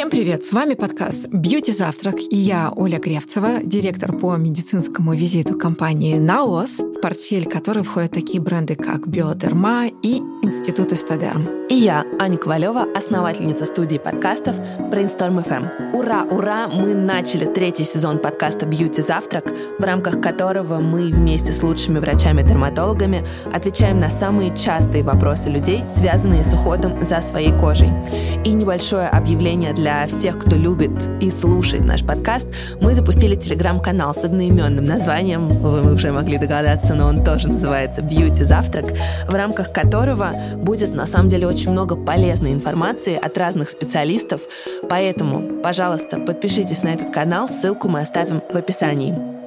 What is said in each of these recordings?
Всем привет! С вами подкаст «Бьюти Завтрак» и я, Оля Гревцева, директор по медицинскому визиту компании «Наос», в портфель которой входят такие бренды, как «Биодерма» и «Институт Эстедерм». И я, Аня Ковалева, основательница студии подкастов Brainstorm FM. Ура, ура! Мы начали третий сезон подкаста «Бьюти Завтрак», в рамках которого мы вместе с лучшими врачами-дерматологами отвечаем на самые частые вопросы людей, связанные с уходом за своей кожей. И небольшое объявление для всех, кто любит и слушает наш подкаст, мы запустили телеграм-канал с одноименным названием, вы уже могли догадаться, но он тоже называется «Бьюти Завтрак», в рамках которого будет на самом деле очень много полезной информации от разных специалистов, поэтому, пожалуйста, подпишитесь на этот канал, ссылку мы оставим в описании.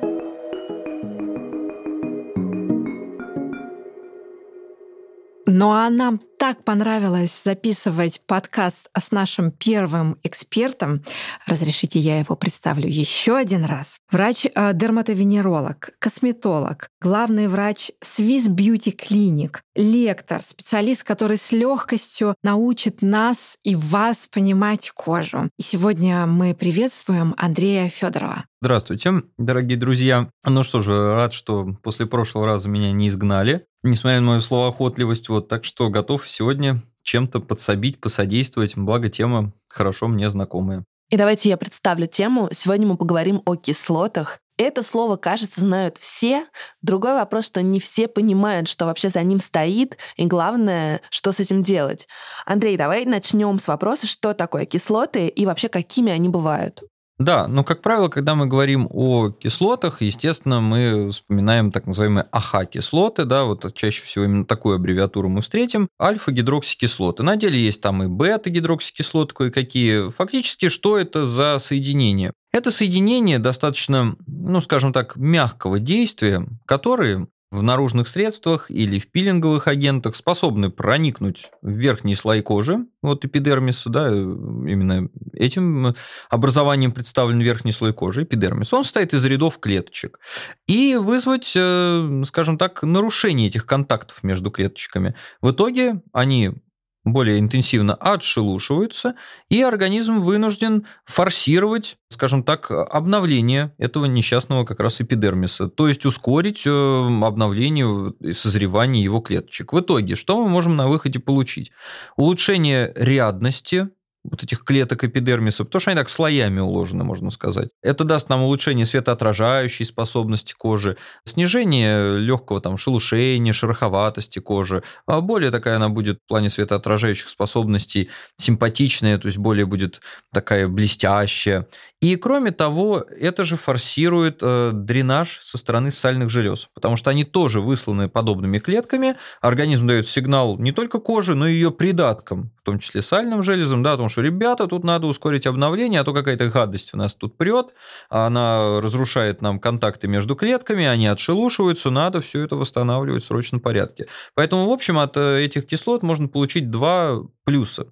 Ну а нам так понравилось записывать подкаст с нашим первым экспертом. Разрешите, я его представлю еще один раз. Врач-дерматовенеролог, косметолог, главный врач Swiss Beauty Clinic, лектор, специалист, который с легкостью научит нас и вас понимать кожу. И сегодня мы приветствуем Андрея Федорова. Здравствуйте, дорогие друзья. Ну что же, рад, что после прошлого раза меня не изгнали, несмотря на мою словоохотливость. Вот, так что готов сегодня чем-то подсобить, посодействовать, благо тема хорошо мне знакомая. И давайте я представлю тему. Сегодня мы поговорим о кислотах. Это слово, кажется, знают все. Другой вопрос, что не все понимают, что вообще за ним стоит, и главное, что с этим делать. Андрей, давай начнем с вопроса, что такое кислоты и вообще какими они бывают. Да, но, как правило, когда мы говорим о кислотах, естественно, мы вспоминаем так называемые АХ-кислоты, да, вот чаще всего именно такую аббревиатуру мы встретим, альфа-гидроксикислоты. На деле есть там и бета-гидроксикислоты кое-какие. Фактически, что это за соединение? Это соединение достаточно, ну, скажем так, мягкого действия, которые в наружных средствах или в пилинговых агентах способны проникнуть в верхние слои кожи, вот эпидермиса, да, именно этим образованием представлен верхний слой кожи, эпидермис. Он состоит из рядов клеточек. И вызвать, э, скажем так, нарушение этих контактов между клеточками. В итоге они более интенсивно отшелушиваются, и организм вынужден форсировать, скажем так, обновление этого несчастного как раз эпидермиса, то есть ускорить э, обновление и созревание его клеточек. В итоге, что мы можем на выходе получить? Улучшение рядности вот этих клеток эпидермиса, потому что они так слоями уложены, можно сказать. Это даст нам улучшение светоотражающей способности кожи, снижение легкого там шелушения, шероховатости кожи. А более такая она будет в плане светоотражающих способностей симпатичная, то есть более будет такая блестящая. И кроме того, это же форсирует э, дренаж со стороны сальных желез, потому что они тоже высланы подобными клетками. Организм дает сигнал не только коже, но и ее придаткам, в том числе сальным железам, да, о том, что, ребята, тут надо ускорить обновление, а то какая-то гадость у нас тут прет, она разрушает нам контакты между клетками, они отшелушиваются, надо все это восстанавливать в срочном порядке. Поэтому, в общем, от э, этих кислот можно получить два плюса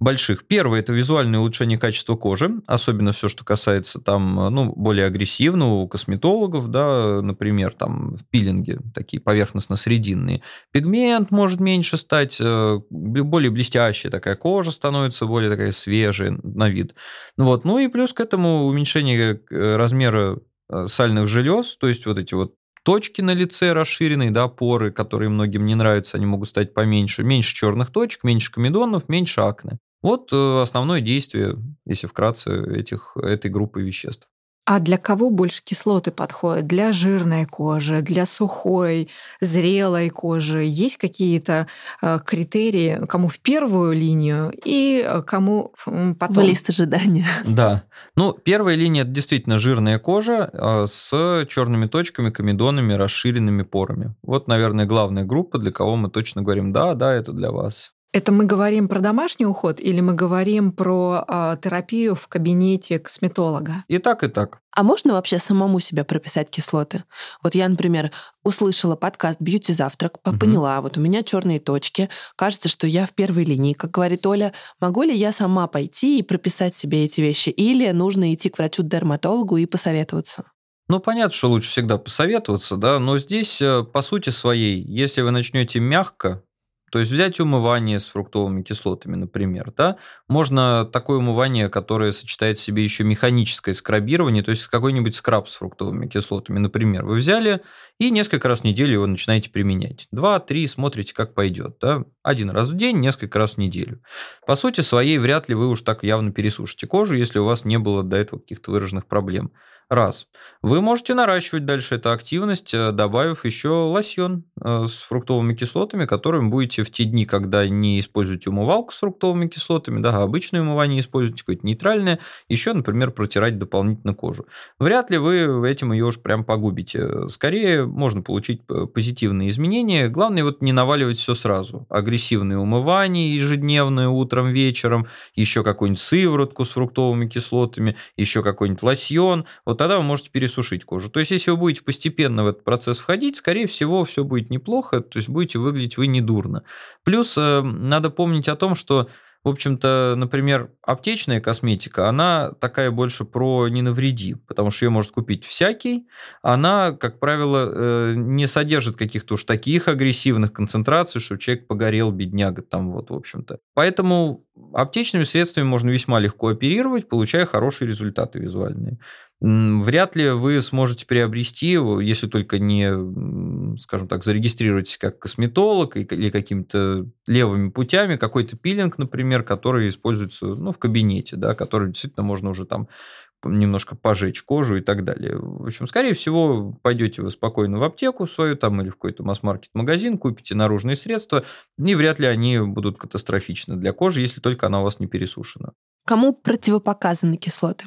больших. Первое – это визуальное улучшение качества кожи, особенно все, что касается там, ну, более агрессивного у косметологов, да, например, там в пилинге такие поверхностно-срединные. Пигмент может меньше стать, э, более блестящая такая кожа становится, более такая свежая на вид. Вот. Ну и плюс к этому уменьшение э, размера э, сальных желез, то есть вот эти вот точки на лице расширенные, да, поры, которые многим не нравятся, они могут стать поменьше. Меньше черных точек, меньше комедонов, меньше акне. Вот э, основное действие, если вкратце, этих, этой группы веществ. А для кого больше кислоты подходят? Для жирной кожи, для сухой, зрелой кожи? Есть какие-то э, критерии, кому в первую линию и э, кому потом? В лист ожидания. Да. Ну, первая линия это действительно жирная кожа э, с черными точками, комедонами, расширенными порами. Вот, наверное, главная группа, для кого мы точно говорим, да, да, это для вас. Это мы говорим про домашний уход или мы говорим про э, терапию в кабинете косметолога? И так, и так. А можно вообще самому себя прописать кислоты? Вот я, например, услышала подкаст «Бьюти завтрак», угу. поняла, вот у меня черные точки, кажется, что я в первой линии, как говорит Оля. Могу ли я сама пойти и прописать себе эти вещи? Или нужно идти к врачу-дерматологу и посоветоваться? Ну, понятно, что лучше всегда посоветоваться, да, но здесь, э, по сути своей, если вы начнете мягко То есть взять умывание с фруктовыми кислотами, например, да, можно такое умывание, которое сочетает в себе еще механическое скрабирование, то есть какой-нибудь скраб с фруктовыми кислотами, например, вы взяли и несколько раз в неделю его начинаете применять. Два-три, смотрите, как пойдет, да, один раз в день, несколько раз в неделю. По сути своей, вряд ли вы уж так явно пересушите кожу, если у вас не было до этого каких-то выраженных проблем. Раз. Вы можете наращивать дальше эту активность, э, добавив еще лосьон э, с фруктовыми кислотами, которым будете в те дни, когда не используете умывалку с фруктовыми кислотами, да, а обычное умывание используете, какое-то нейтральное, еще, например, протирать дополнительно кожу. Вряд ли вы этим ее уж прям погубите. Скорее, можно получить позитивные изменения. Главное вот не наваливать все сразу. Агрессивные умывания ежедневные утром, вечером, еще какую-нибудь сыворотку с фруктовыми кислотами, еще какой-нибудь лосьон. Вот тогда вы можете пересушить кожу. То есть, если вы будете постепенно в этот процесс входить, скорее всего, все будет неплохо, то есть будете выглядеть вы недурно. Плюс э, надо помнить о том, что в общем-то, например, аптечная косметика, она такая больше про не навреди, потому что ее может купить всякий. Она, как правило, э, не содержит каких-то уж таких агрессивных концентраций, что человек погорел, бедняга, там вот, в общем-то. Поэтому аптечными средствами можно весьма легко оперировать, получая хорошие результаты визуальные. Вряд ли вы сможете приобрести его, если только не, скажем так, зарегистрируетесь как косметолог или какими-то левыми путями, какой-то пилинг, например, который используется ну, в кабинете, да, который действительно можно уже там немножко пожечь кожу и так далее. В общем, скорее всего, пойдете вы спокойно в аптеку свою там или в какой-то масс-маркет магазин, купите наружные средства, и вряд ли они будут катастрофичны для кожи, если только она у вас не пересушена. Кому противопоказаны кислоты?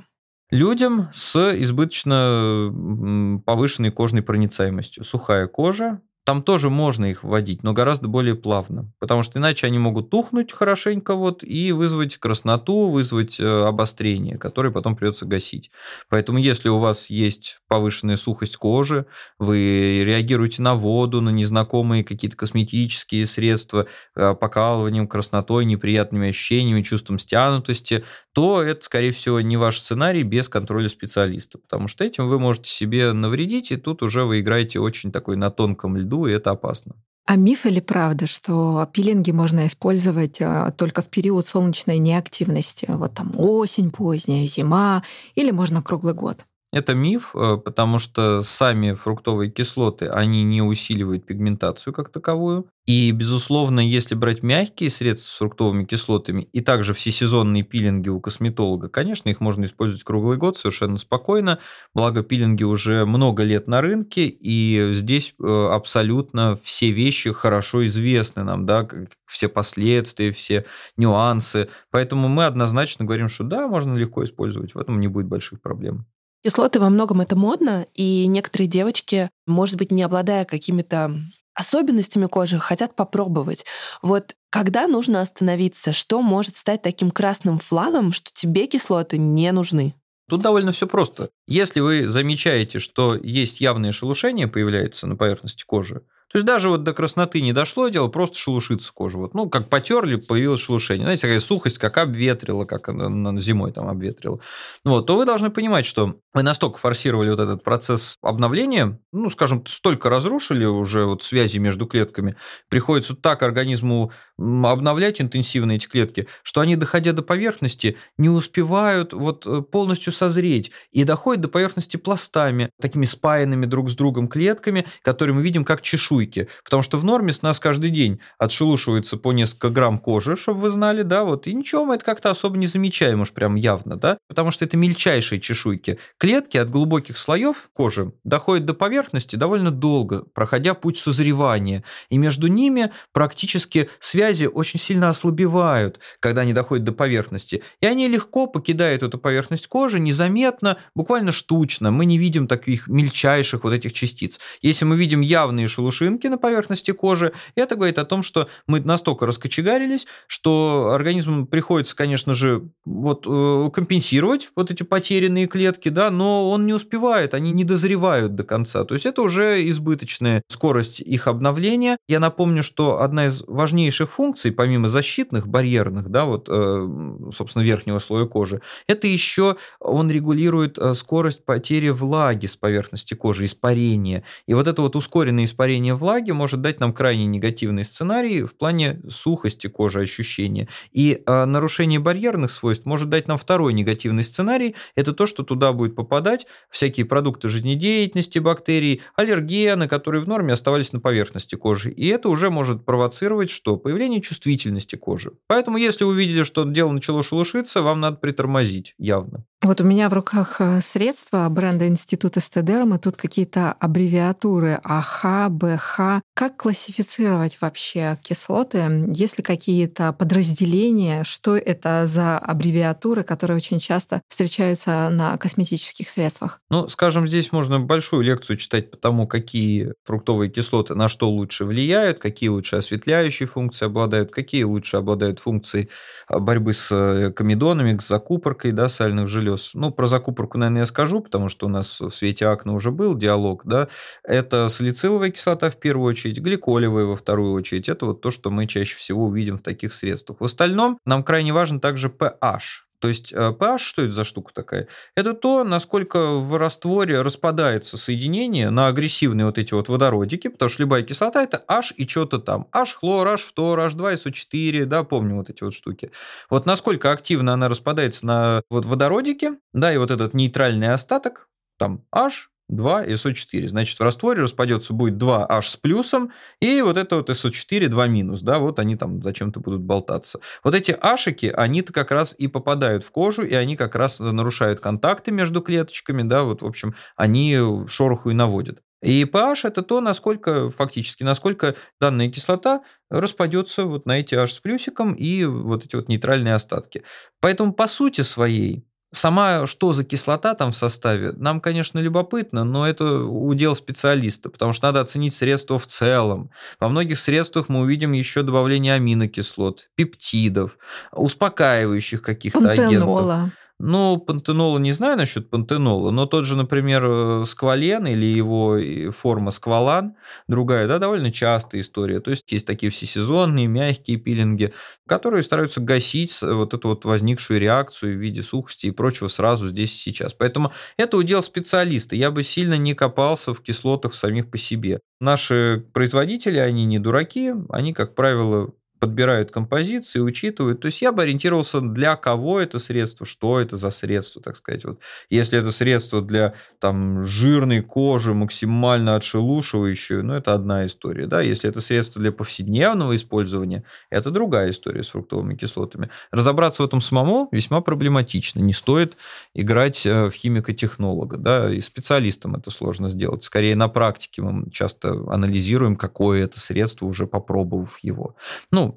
Людям с избыточно повышенной кожной проницаемостью. Сухая кожа, там тоже можно их вводить, но гораздо более плавно, потому что иначе они могут тухнуть хорошенько вот и вызвать красноту, вызвать э, обострение, которое потом придется гасить. Поэтому если у вас есть повышенная сухость кожи, вы реагируете на воду, на незнакомые какие-то косметические средства, э, покалыванием, краснотой, неприятными ощущениями, чувством стянутости, то это, скорее всего, не ваш сценарий без контроля специалиста, потому что этим вы можете себе навредить, и тут уже вы играете очень такой на тонком льду, и это опасно. А миф или правда, что пилинги можно использовать а, только в период солнечной неактивности? Вот там осень поздняя, зима, или можно круглый год? Это миф, э, потому что сами фруктовые кислоты, они не усиливают пигментацию как таковую. И, безусловно, если брать мягкие средства с фруктовыми кислотами и также всесезонные пилинги у косметолога, конечно, их можно использовать круглый год совершенно спокойно. Благо, пилинги уже много лет на рынке, и здесь э, абсолютно все вещи хорошо известны нам, да, все последствия, все нюансы. Поэтому мы однозначно говорим, что да, можно легко использовать, в этом не будет больших проблем. Кислоты во многом это модно, и некоторые девочки, может быть, не обладая какими-то особенностями кожи, хотят попробовать. Вот когда нужно остановиться? Что может стать таким красным флагом, что тебе кислоты не нужны? Тут довольно все просто. Если вы замечаете, что есть явное шелушение появляется на поверхности кожи, то есть даже вот до красноты не дошло дело, просто шелушится кожа. Вот, ну, как потерли, появилось шелушение. Знаете, такая сухость, как обветрила, как она зимой там обветрила. Вот, то вы должны понимать, что вы настолько форсировали вот этот процесс обновления, ну, скажем, столько разрушили уже вот связи между клетками, приходится так организму обновлять интенсивно эти клетки, что они, доходя до поверхности, не успевают вот э, полностью созреть и доходят до поверхности пластами, такими спаянными друг с другом клетками, которые мы видим как чешуйки. Потому что в норме с нас каждый день отшелушивается по несколько грамм кожи, чтобы вы знали, да, вот, и ничего мы это как-то особо не замечаем уж прям явно, да, потому что это мельчайшие чешуйки. Клетки от глубоких слоев кожи доходят до поверхности довольно долго, проходя путь созревания, и между ними практически связи очень сильно ослабевают, когда они доходят до поверхности, и они легко покидают эту поверхность кожи незаметно, буквально штучно. Мы не видим таких мельчайших вот этих частиц. Если мы видим явные шелушинки на поверхности кожи, это говорит о том, что мы настолько раскочегарились, что организму приходится, конечно же, вот э, компенсировать вот эти потерянные клетки, да, но он не успевает, они не дозревают до конца. То есть это уже избыточная скорость их обновления. Я напомню, что одна из важнейших функций, помимо защитных, барьерных, да, вот, э, собственно, верхнего слоя кожи, это еще он регулирует э, скорость потери влаги с поверхности кожи, испарения. И вот это вот ускоренное испарение влаги может дать нам крайне негативный сценарий в плане сухости кожи ощущения. И э, нарушение барьерных свойств может дать нам второй негативный сценарий. Это то, что туда будет попадать всякие продукты жизнедеятельности бактерий, аллергены, которые в норме оставались на поверхности кожи. И это уже может провоцировать что? Появление чувствительности кожи. Поэтому, если увидели, что дело начало шелушиться, вам надо притормозить явно. Вот у меня в руках э, средства бренда Института Стедерм, и тут какие-то аббревиатуры АХ, БХ. Как классифицировать вообще кислоты? Есть ли какие-то подразделения? Что это за аббревиатуры, которые очень часто встречаются на косметических средствах? Ну, скажем, здесь можно большую лекцию читать по тому, какие фруктовые кислоты на что лучше влияют, какие лучше осветляющие функции обладают, какие лучше обладают функцией а, борьбы с э, комедонами, с закупоркой да, сальных желез. Ну, про закупорку, наверное, я скажу, потому что у нас в свете акна уже был диалог. Да? Это салициловая кислота в первую очередь, гликолевая во вторую очередь. Это вот то, что мы чаще всего увидим в таких средствах. В остальном нам крайне важен также pH. То есть pH, что это за штука такая? Это то, насколько в растворе распадается соединение на агрессивные вот эти вот водородики, потому что любая кислота это H и что-то там. H, хлор, H, фтор, H2, SO4, да, помню вот эти вот штуки. Вот насколько активно она распадается на вот водородики, да, и вот этот нейтральный остаток, там H, 2 и SO4. Значит, в растворе распадется будет 2H с плюсом, и вот это вот SO4 2 минус, да, вот они там зачем-то будут болтаться. Вот эти ашики, они-то как раз и попадают в кожу, и они как раз нарушают контакты между клеточками, да, вот, в общем, они шороху и наводят. И pH это то, насколько фактически, насколько данная кислота распадется вот на эти H с плюсиком и вот эти вот нейтральные остатки. Поэтому по сути своей Сама что за кислота там в составе, нам, конечно, любопытно, но это удел специалиста, потому что надо оценить средство в целом. Во многих средствах мы увидим еще добавление аминокислот, пептидов, успокаивающих каких-то агентов. Ну, пантенола не знаю насчет пантенола, но тот же, например, э, сквален или его форма сквалан, другая, да, довольно частая история. То есть есть такие всесезонные, мягкие пилинги, которые стараются гасить вот эту вот возникшую реакцию в виде сухости и прочего сразу здесь и сейчас. Поэтому это удел специалиста. Я бы сильно не копался в кислотах самих по себе. Наши производители, они не дураки, они, как правило, подбирают композиции, учитывают. То есть я бы ориентировался, для кого это средство, что это за средство, так сказать. Вот если это средство для там, жирной кожи, максимально отшелушивающее, ну, это одна история. Да? Если это средство для повседневного использования, это другая история с фруктовыми кислотами. Разобраться в этом самому весьма проблематично. Не стоит играть э, в химико-технолога. Да? И специалистам это сложно сделать. Скорее на практике мы часто анализируем, какое это средство, уже попробовав его. Ну,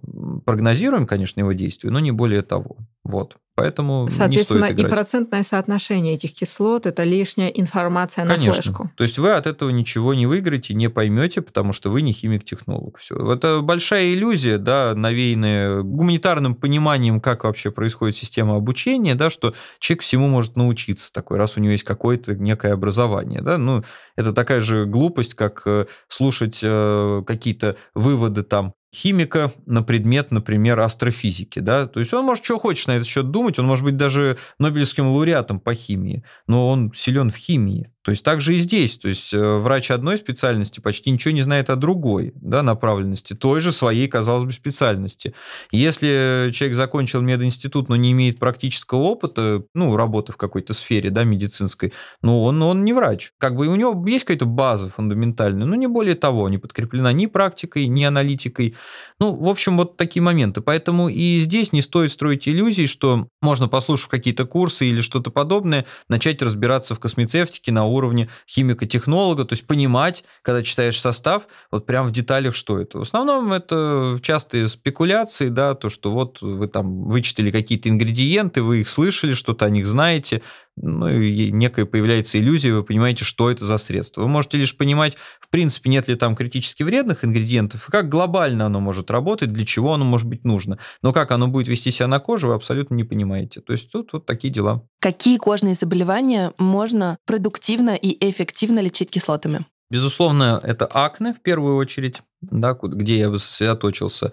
прогнозируем, конечно, его действие, но не более того. Вот. Поэтому Соответственно, и процентное соотношение этих кислот – это лишняя информация на Конечно. флешку. То есть вы от этого ничего не выиграете, не поймете, потому что вы не химик-технолог. Все. Это большая иллюзия, да, навеянная гуманитарным пониманием, как вообще происходит система обучения, да, что человек всему может научиться такой, раз у него есть какое-то некое образование. Да? Ну, это такая же глупость, как э, слушать э, какие-то выводы там химика на предмет, например, астрофизики. Да? То есть он может что хочет на этот счет думать, он может быть даже Нобелевским лауреатом по химии, но он силен в химии. То есть так же и здесь. То есть э, врач одной специальности почти ничего не знает о другой да, направленности, той же своей, казалось бы, специальности. Если человек закончил мединститут, но не имеет практического опыта, ну, работы в какой-то сфере да, медицинской, ну, он, он не врач. Как бы у него есть какая-то база фундаментальная, но не более того, не подкреплена ни практикой, ни аналитикой. Ну, в общем, вот такие моменты. Поэтому и здесь не стоит строить иллюзий, что можно, послушав какие-то курсы или что-то подобное, начать разбираться в космецевтике на уровне химико-технолога, то есть понимать, когда читаешь состав, вот прям в деталях, что это. В основном это частые спекуляции, да, то, что вот вы там вычитали какие-то ингредиенты, вы их слышали, что-то о них знаете, ну и некая появляется иллюзия, вы понимаете, что это за средство. Вы можете лишь понимать, в принципе, нет ли там критически вредных ингредиентов, и как глобально оно может работать, для чего оно может быть нужно. Но как оно будет вести себя на коже, вы абсолютно не понимаете. То есть тут вот такие дела. Какие кожные заболевания можно продуктивно и эффективно лечить кислотами? Безусловно, это акне в первую очередь, да, где я бы сосредоточился.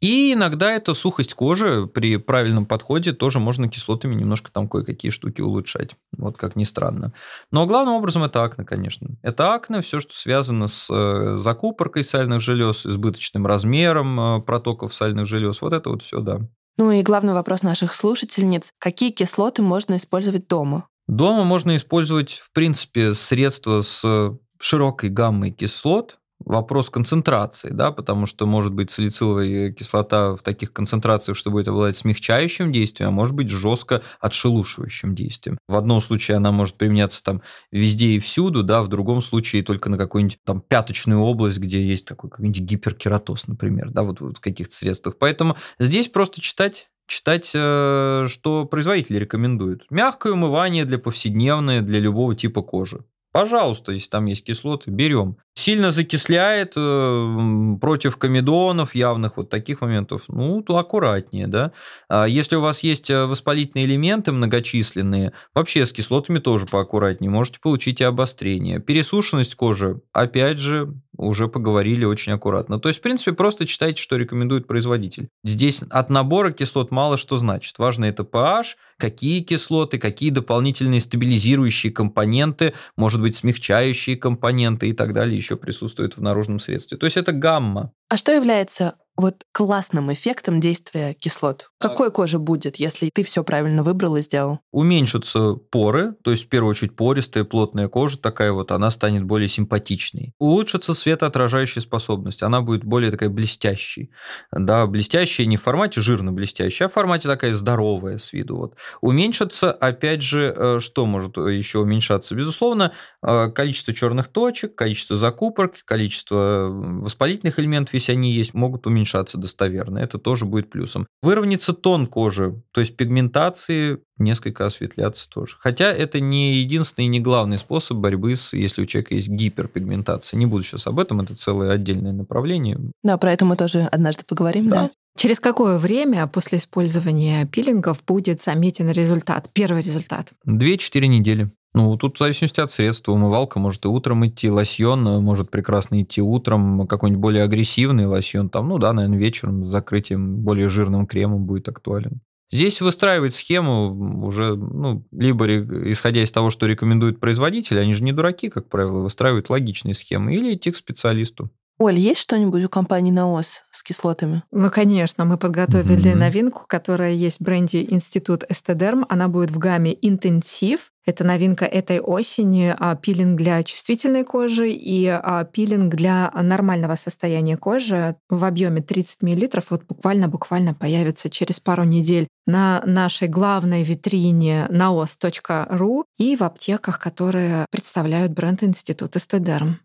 И иногда это сухость кожи при правильном подходе тоже можно кислотами немножко там кое-какие штуки улучшать. Вот как ни странно. Но главным образом это акне, конечно. Это акне, все, что связано с э, закупоркой сальных желез, избыточным размером э, протоков сальных желез. Вот это вот все, да. Ну и главный вопрос наших слушательниц. Какие кислоты можно использовать дома? Дома можно использовать, в принципе, средства с широкой гаммой кислот, вопрос концентрации, да, потому что может быть салициловая кислота в таких концентрациях, что будет обладать смягчающим действием, а может быть жестко отшелушивающим действием. В одном случае она может применяться там везде и всюду, да, в другом случае только на какую-нибудь там пяточную область, где есть такой какой-нибудь гиперкератоз, например, да, вот, вот в каких-то средствах. Поэтому здесь просто читать читать, э, что производители рекомендуют. Мягкое умывание для повседневной, для любого типа кожи. Пожалуйста, если там есть кислоты, берем сильно закисляет э, против комедонов явных вот таких моментов, ну, то аккуратнее, да. А если у вас есть э, воспалительные элементы многочисленные, вообще с кислотами тоже поаккуратнее, можете получить и обострение. Пересушенность кожи, опять же, уже поговорили очень аккуратно. То есть, в принципе, просто читайте, что рекомендует производитель. Здесь от набора кислот мало что значит. Важно это pH, какие кислоты, какие дополнительные стабилизирующие компоненты, может быть, смягчающие компоненты и так далее еще присутствует в наружном средстве. То есть это гамма. А что является вот классным эффектом действия кислот? Какой кожа будет, если ты все правильно выбрал и сделал? Уменьшатся поры, то есть в первую очередь пористая, плотная кожа такая вот, она станет более симпатичной. Улучшится светоотражающая способность, она будет более такая блестящей. Да, блестящая не в формате жирно блестящая, а в формате такая здоровая с виду. Вот. Уменьшится, опять же, э, что может еще уменьшаться? Безусловно, э, количество черных точек, количество закупорок, количество воспалительных элементов, если они есть, могут уменьшаться уменьшаться достоверно. Это тоже будет плюсом. Выровняется тон кожи, то есть пигментации несколько осветляться тоже. Хотя это не единственный и не главный способ борьбы с, если у человека есть гиперпигментация. Не буду сейчас об этом, это целое отдельное направление. Да, про это мы тоже однажды поговорим, да. да? Через какое время после использования пилингов будет заметен результат, первый результат? Две-четыре недели. Ну, тут в зависимости от средства. Умывалка может и утром идти, лосьон э, может прекрасно идти утром, какой-нибудь более агрессивный лосьон, там, ну да, наверное, вечером с закрытием более жирным кремом будет актуален. Здесь выстраивать схему уже, ну, либо исходя из того, что рекомендует производитель, они же не дураки, как правило, выстраивают логичные схемы, или идти к специалисту. Оль, есть что-нибудь у компании «Наос» с кислотами? Ну, конечно. Мы подготовили mm-hmm. новинку, которая есть в бренде Институт Эстедерм. Она будет в гамме «Интенсив». Это новинка этой осени, а, пилинг для чувствительной кожи и а, пилинг для нормального состояния кожи в объеме 30 мл. Вот буквально-буквально появится через пару недель на нашей главной витрине naos.ru и в аптеках, которые представляют бренд Институт Эстедерм.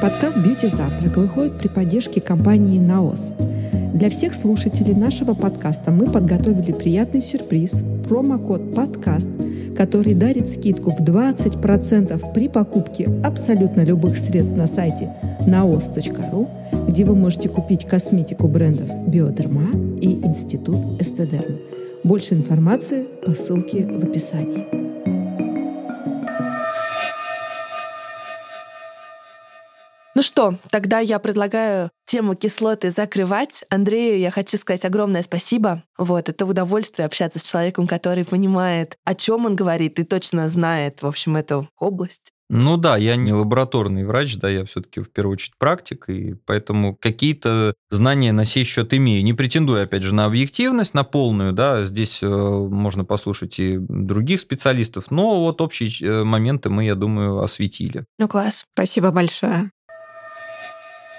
Подкаст «Бьюти Завтрак» выходит при поддержке компании «Наос». Для всех слушателей нашего подкаста мы подготовили приятный сюрприз – промокод «Подкаст», который дарит скидку в 20% при покупке абсолютно любых средств на сайте naos.ru, где вы можете купить косметику брендов «Биодерма» и «Институт Эстедерм». Больше информации по ссылке в описании. Ну что, тогда я предлагаю тему кислоты закрывать. Андрею я хочу сказать огромное спасибо. Вот, это удовольствие общаться с человеком, который понимает, о чем он говорит и точно знает, в общем, эту область. Ну да, я не лабораторный врач, да, я все-таки в первую очередь практик, и поэтому какие-то знания на сей счет имею. Не претендую, опять же, на объективность, на полную, да, здесь э, можно послушать и других специалистов, но вот общие э, моменты мы, я думаю, осветили. Ну класс. Спасибо большое.